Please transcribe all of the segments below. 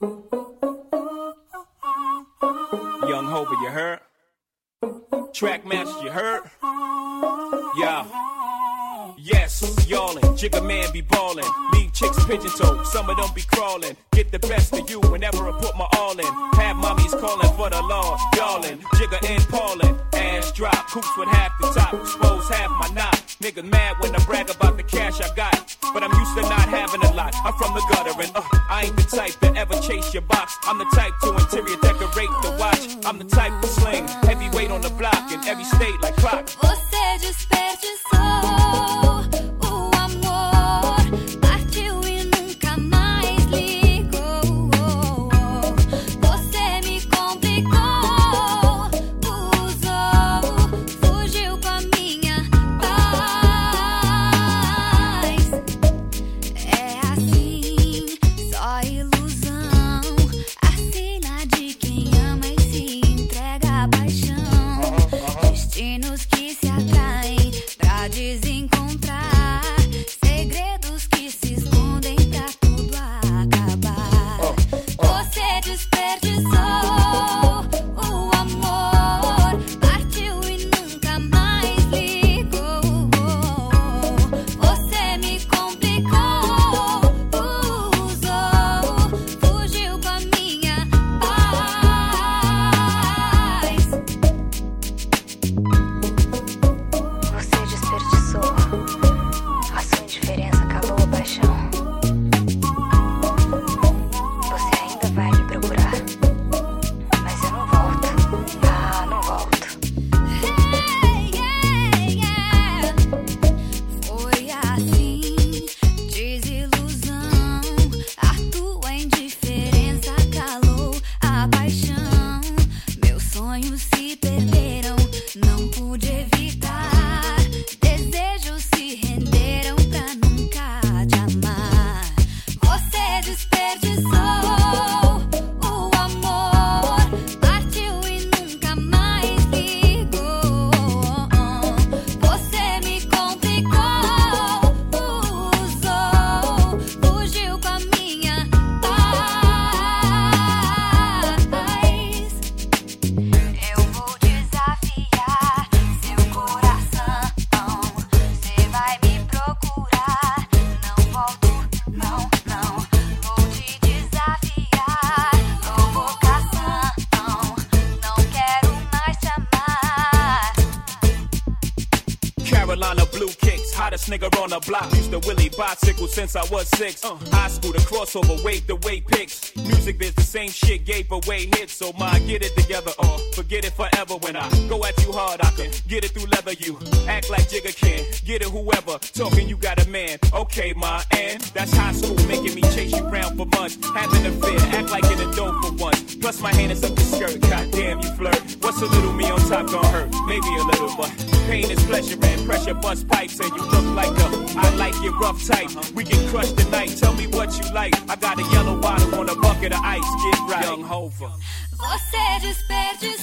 Young Hova, you heard? Track master, you heard? Yeah. Yes, yawling, jigger man be ballin'. Leave chicks pigeon toed, some of them be crawling. Get the best of you whenever I put my all in. Have mommies callin' for the law, yawling, jigger and Paulin. Ass drop, coops with half the top, expose half my knot. Niggas mad when I brag about the cash I got. But I'm used to not having a lot. I'm from the gutter and uh, I ain't the type to ever chase your box. I'm the type to interior decorate the watch. I'm the type to sling heavyweight on the block in every state like clock. Você desperdiçou you see six. Uh, high school, the crossover, wave the way pics. Music biz, the same shit, gave away hits. So my get it together or forget it forever. When I go at you hard, I can get it through leather. You act like Jigga can, get it whoever. Talking, you got a man. Okay, ma, and that's high school, making me chase you round for months. Having a fear, act like in a dope for once. Plus my hand is up the skirt, goddamn you flirt. What's a little me on top gonna hurt? Maybe a little, but pain is pleasure and pressure bust pipes. And you look like a, I like your rough type. Uh-huh. We can crush the night, tell me what you like. I got a yellow bottle on a bucket of ice, get right. Young Hover. Você desperdiçou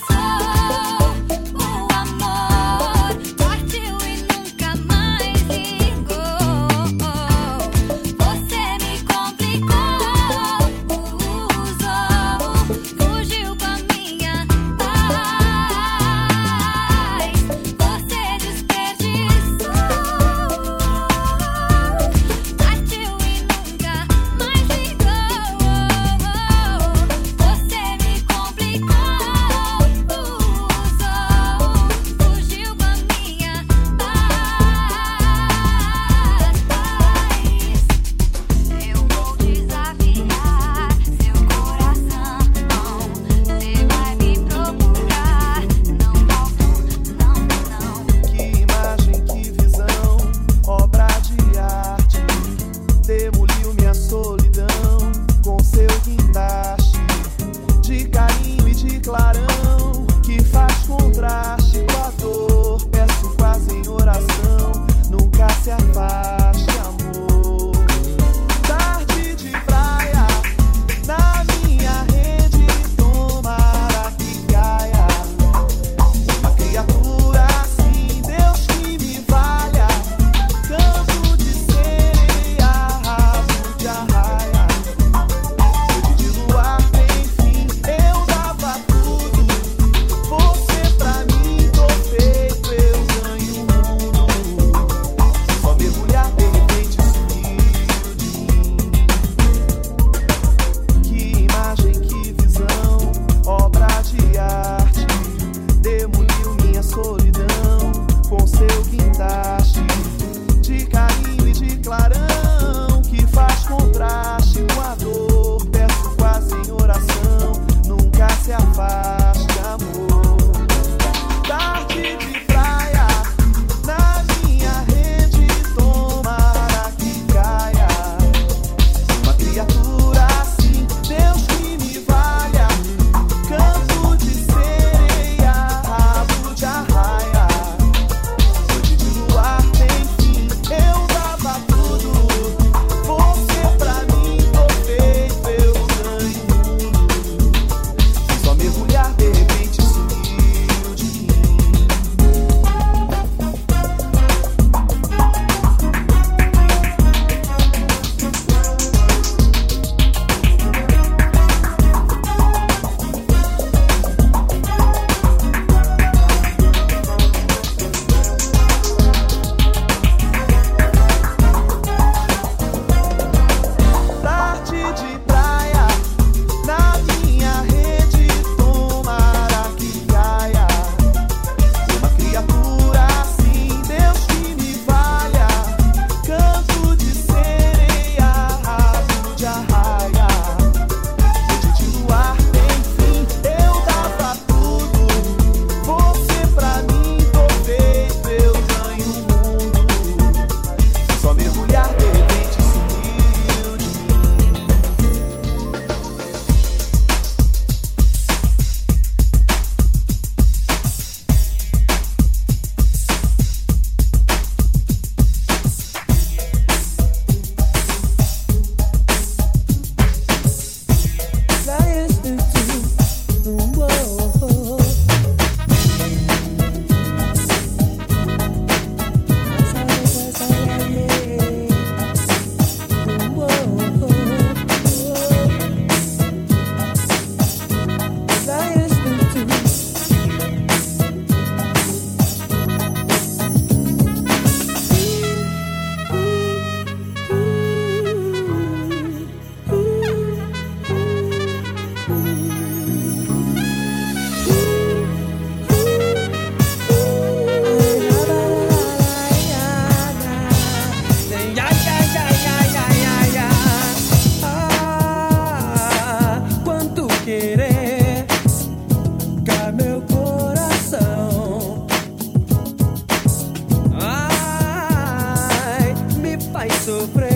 so sofrer.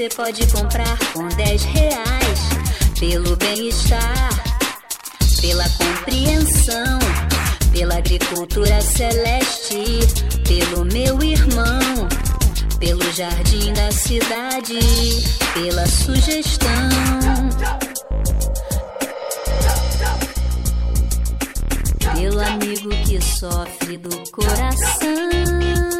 você pode comprar com 10 reais. Pelo bem-estar, pela compreensão, pela agricultura celeste, pelo meu irmão, pelo jardim da cidade, pela sugestão. Pelo amigo que sofre do coração.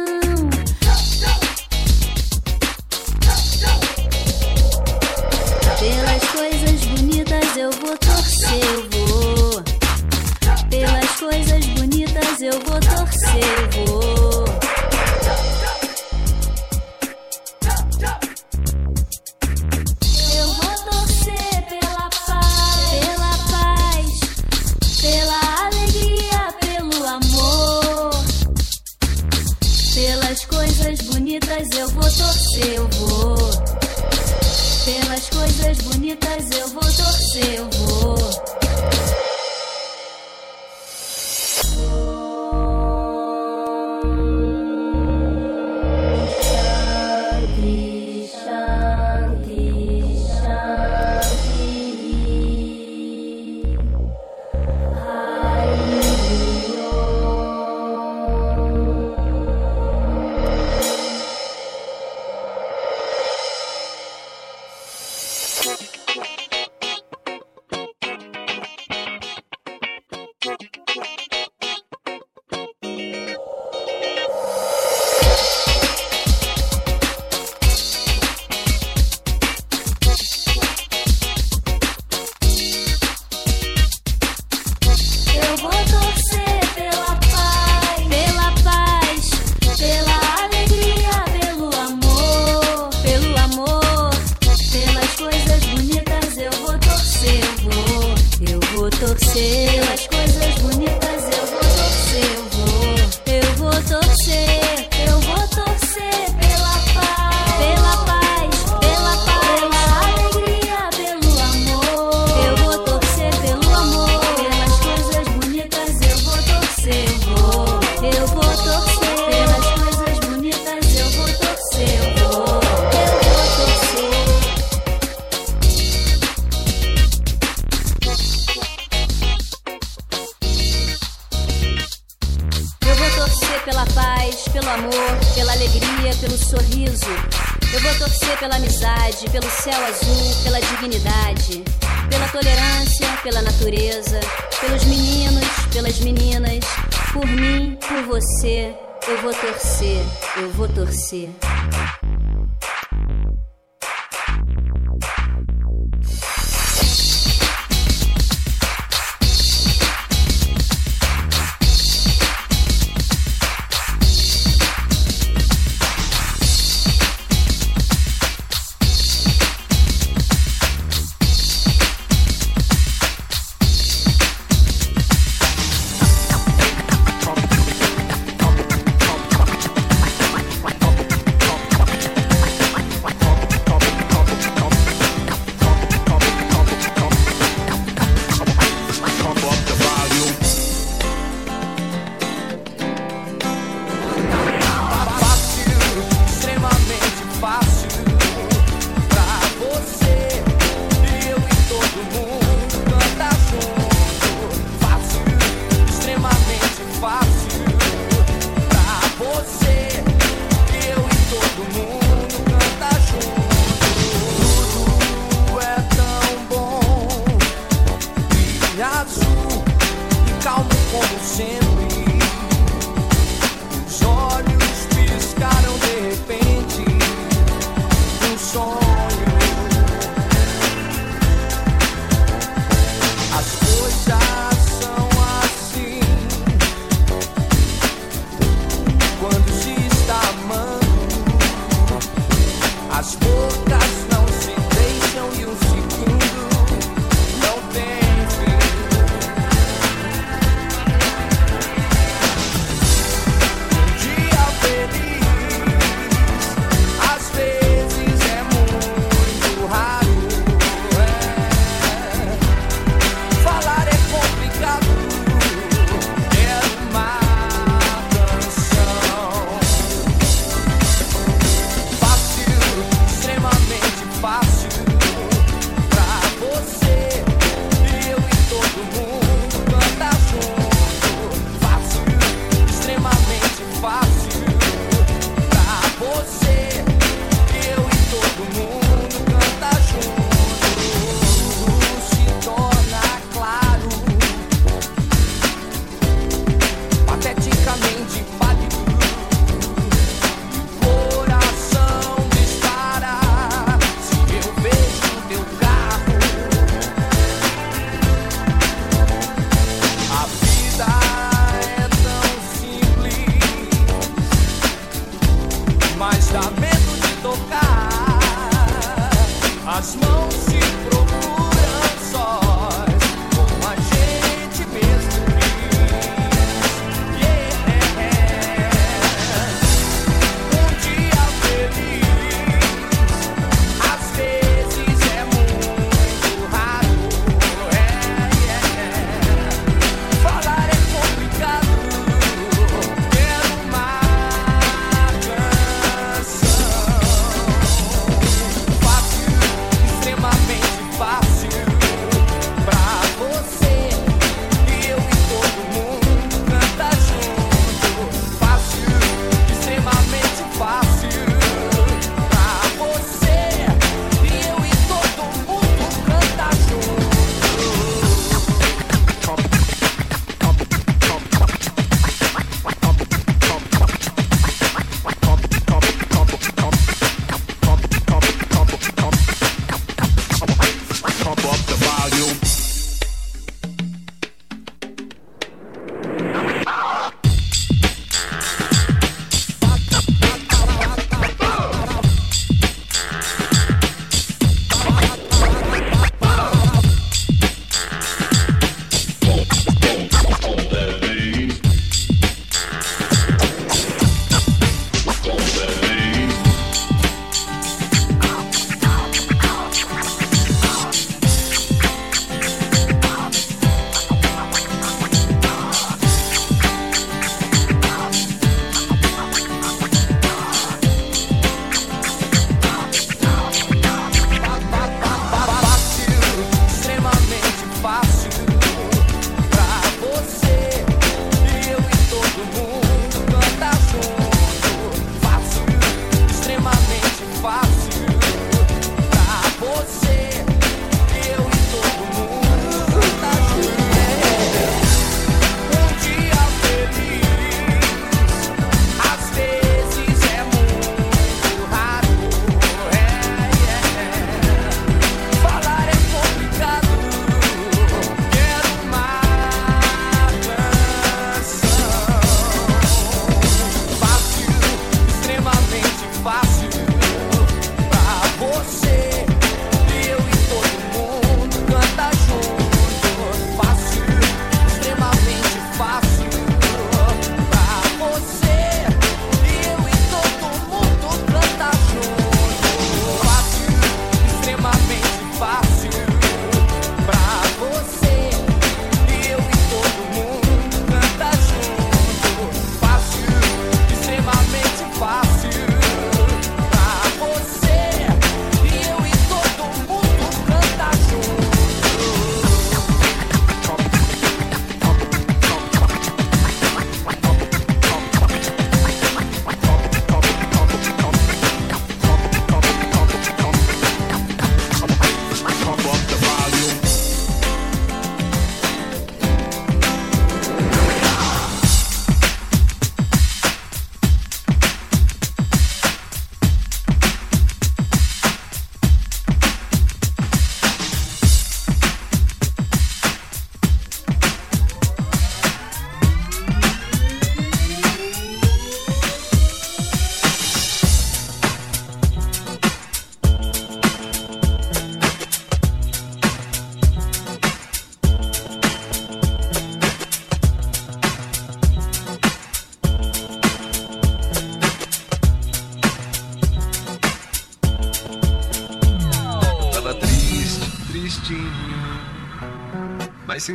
the.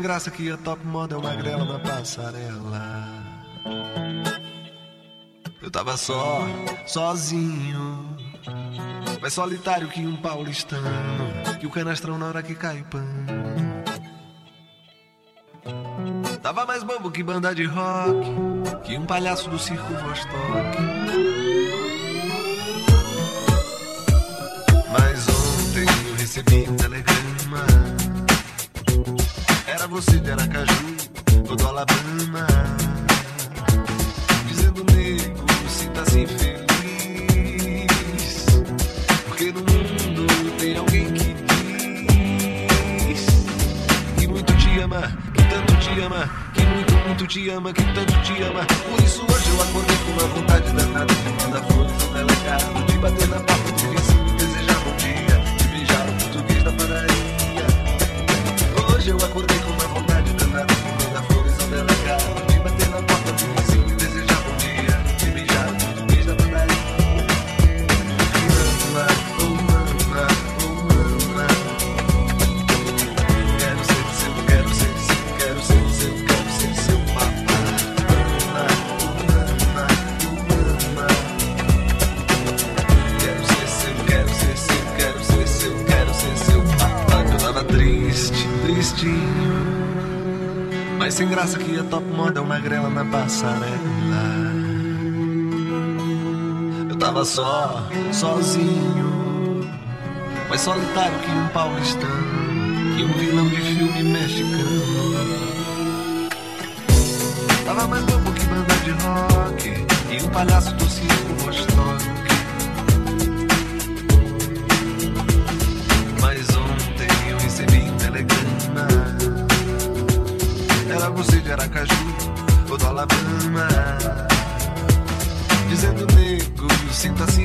Graça que a top moda é uma grela na passarela. Eu tava só, sozinho. Mais solitário que um paulistano. Que o canastrão na hora que cai o pano. Tava mais bobo que banda de rock. Que um palhaço do circo Vostok. Mas ontem eu recebi um telegrama. Você de Aracaju, ou do Alabama. Dizendo, nego, sinta-se feliz. Porque no mundo tem alguém que diz que muito te ama, que tanto te ama, que muito, muito te ama, que tanto te ama. Por isso hoje eu acordei com uma vontade danada de mandar flores ao delegado, de bater na porta Eu tava só, sozinho. Mais solitário que um paulistano. Que um vilão de filme mexicano. Tava mais bobo que banda de rock. E um palhaço do circo Vostok. Nego,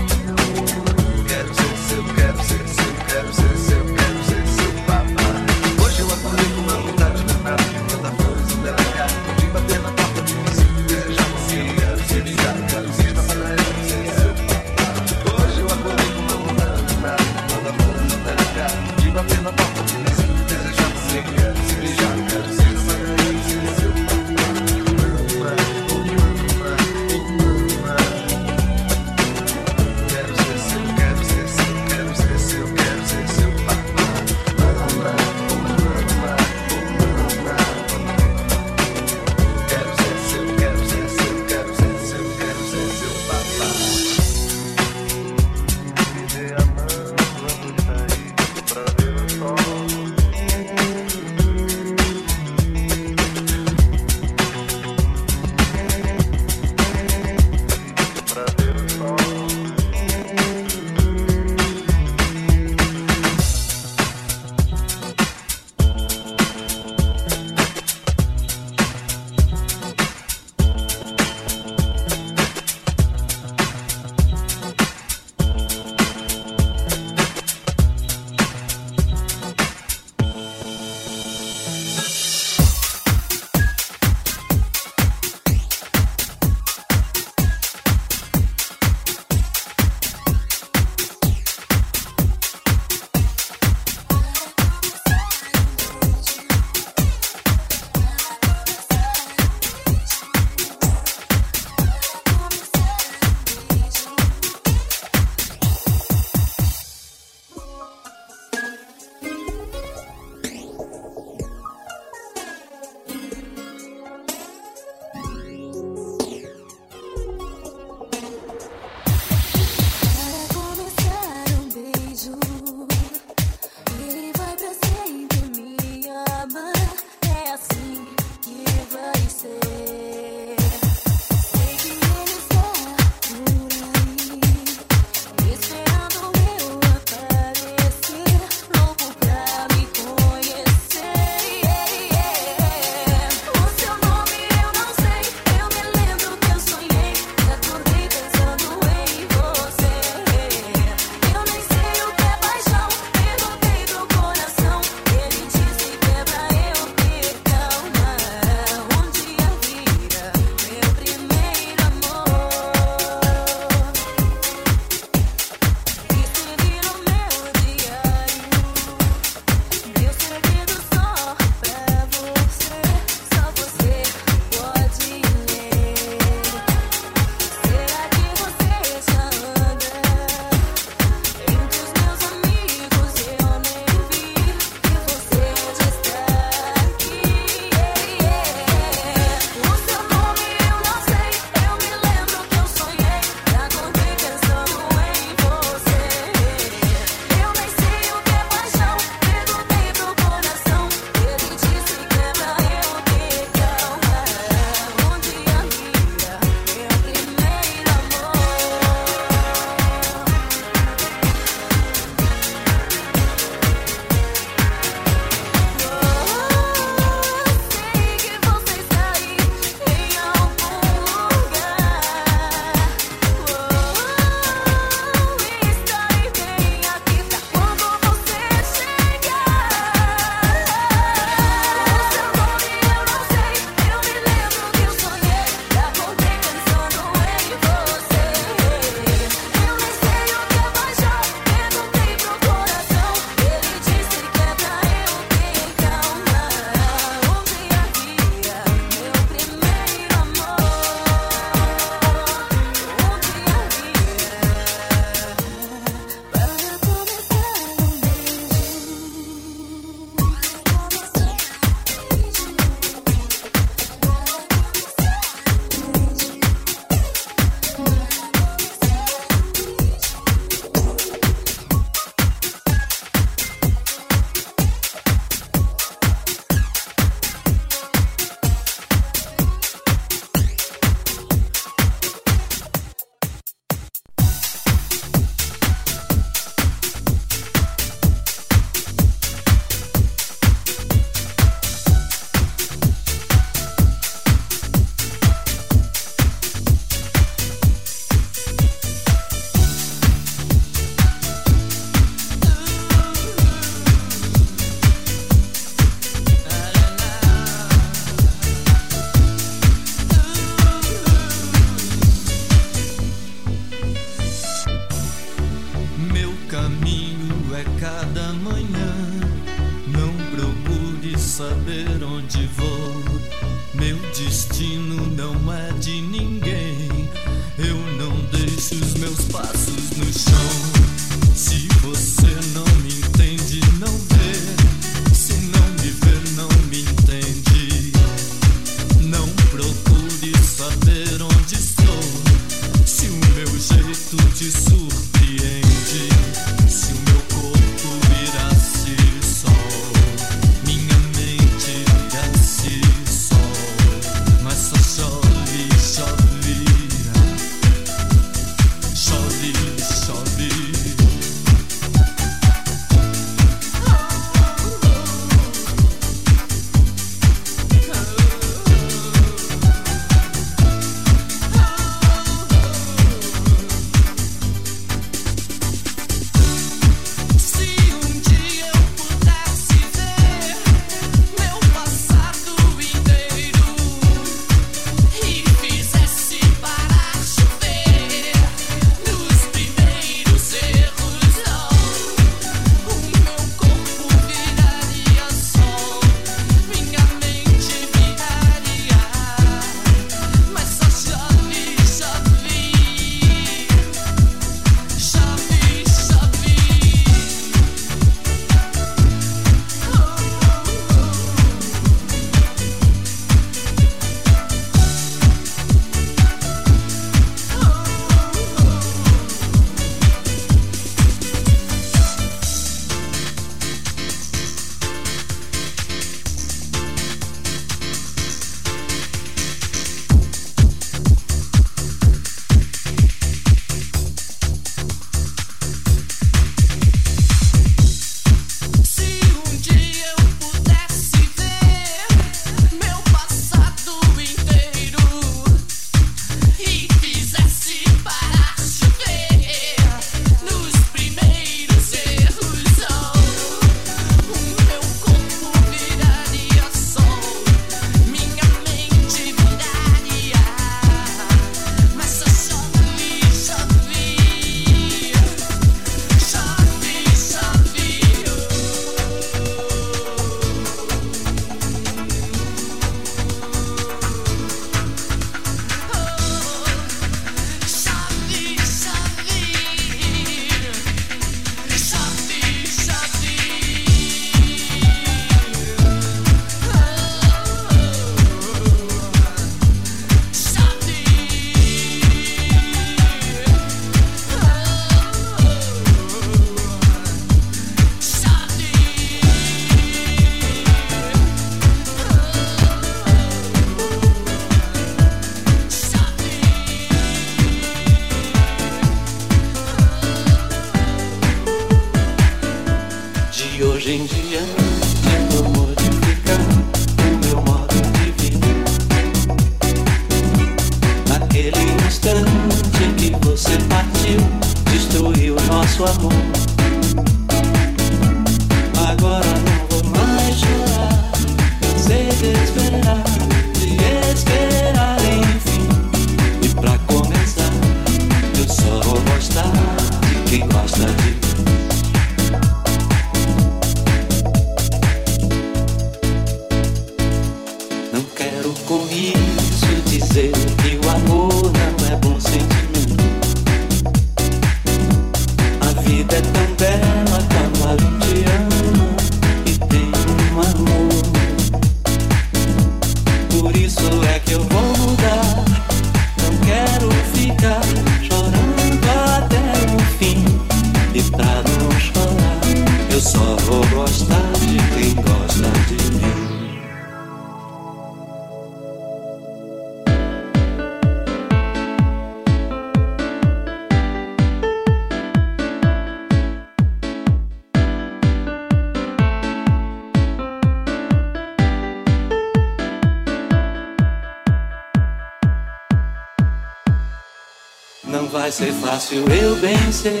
fácil, eu bem sei.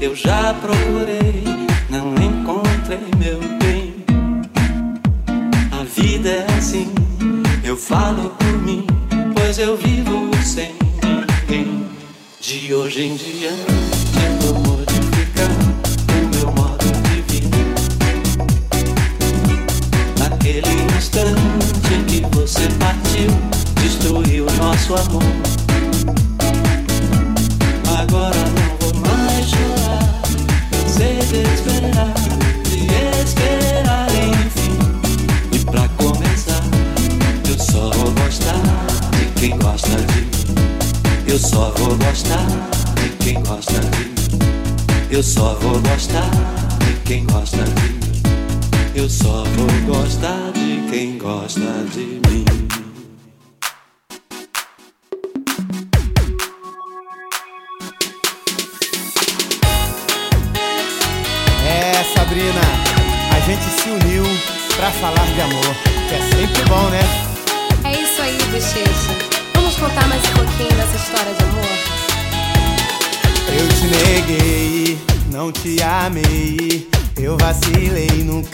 Eu já procurei, não encontrei meu bem. A vida é assim, eu falo por mim, pois eu vivo sem ninguém. De hoje em diante.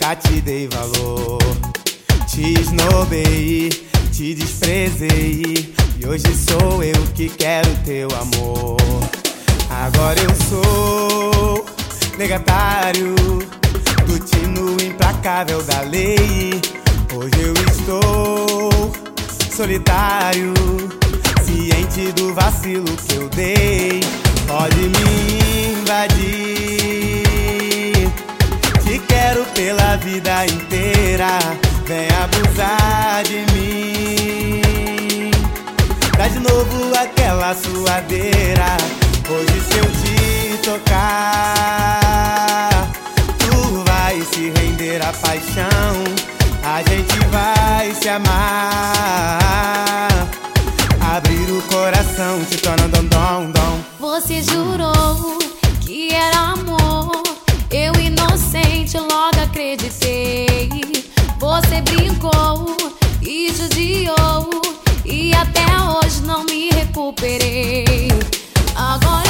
nunca te dei valor. Te esnobei, te desprezei. E hoje sou eu que quero teu amor. Agora eu sou negatário do tino implacável da lei. Hoje eu estou solitário, ciente do vacilo que eu dei. Pode me invadir pela vida inteira. Vem abusar de mim. Dá de novo aquela suadeira. Hoje se eu te tocar, tu vai se render à paixão. A gente vai se amar. Abrir o coração, se tornando dom dom. Você jurou que era amor. Eu inocente logo acreditei. Você brincou e judiou. E até hoje não me recuperei. Agora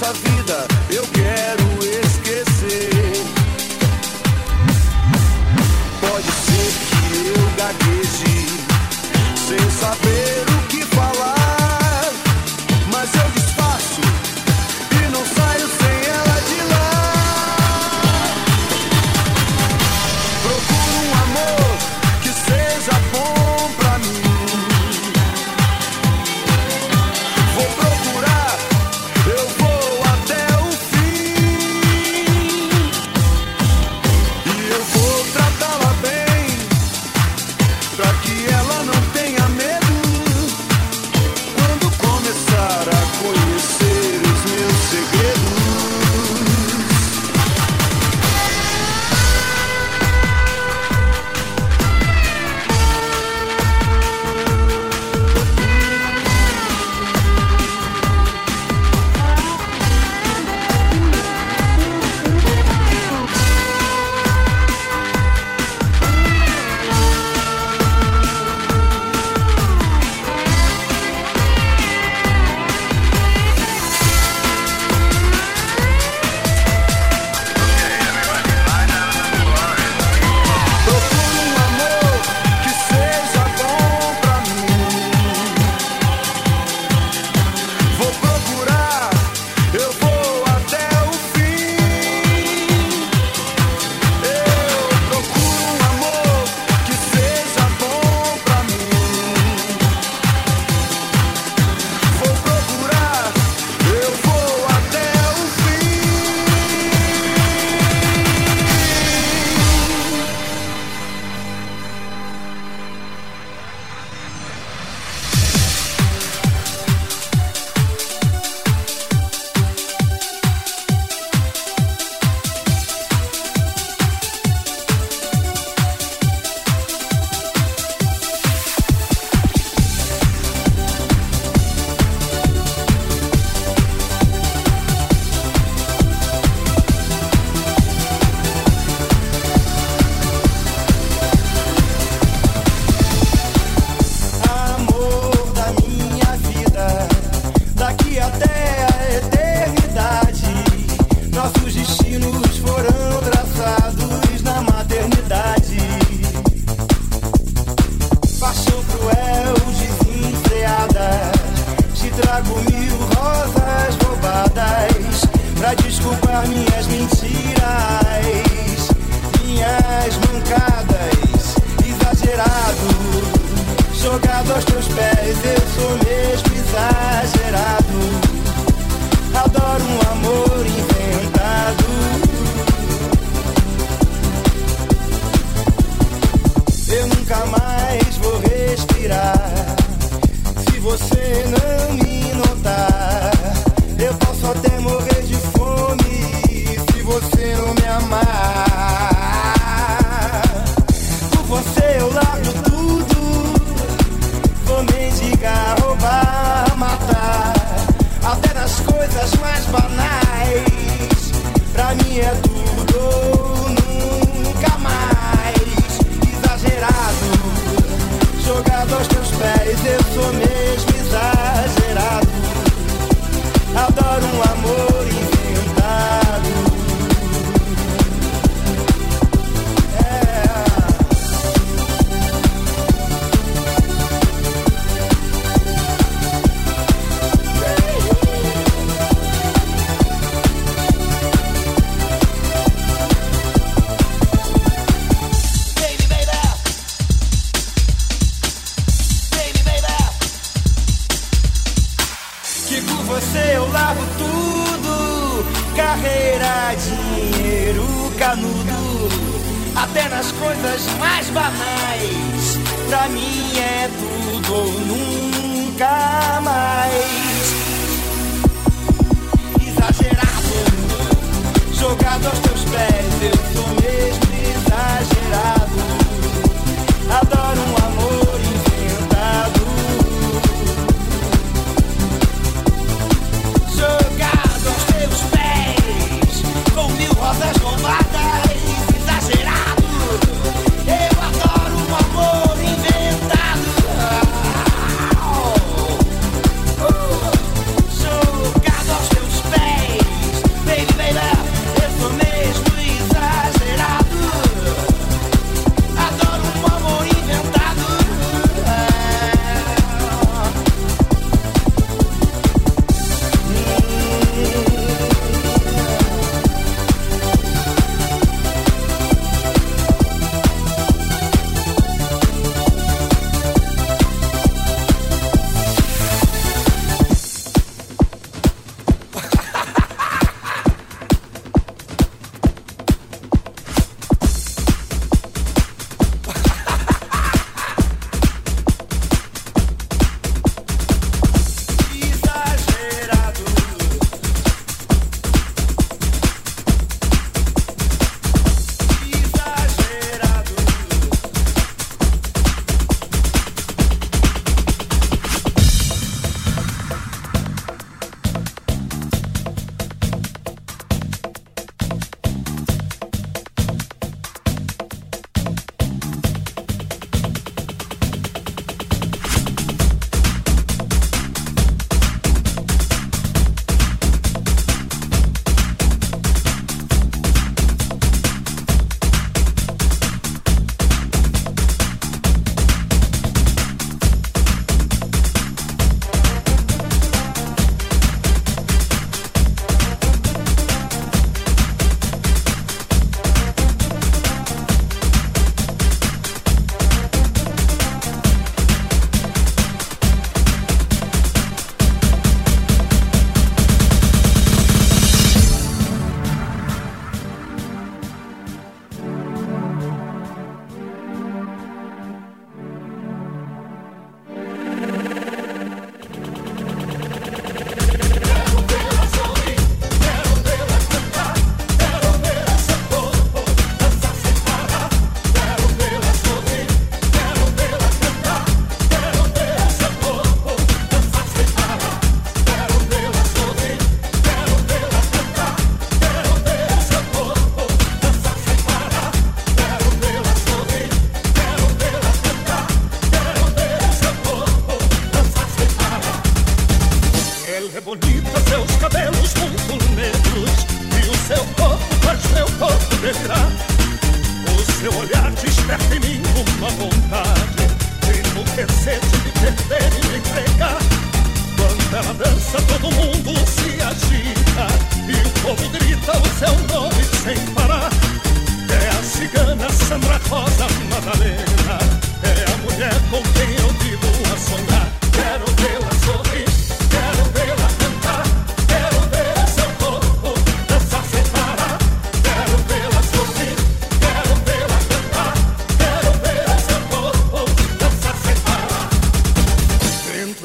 nossa vida. canudo, até nas coisas mais banais. Pra mim é tudo ou nunca mais. Exagerado, jogado aos teus pés, eu sou mesmo exagerado.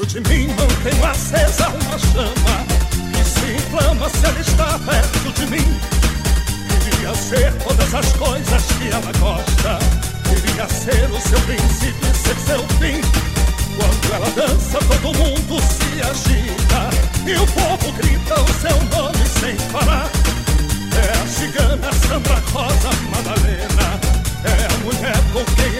De mim mantenho acesa uma chama que se inflama se ela está perto de mim. Queria ser todas as coisas que ela gosta. Queria ser o seu princípio e ser seu fim. Quando ela dança, todo mundo se agita. E o povo grita o seu nome sem parar. É a cigana Sandra Rosa Madalena. É a mulher com quem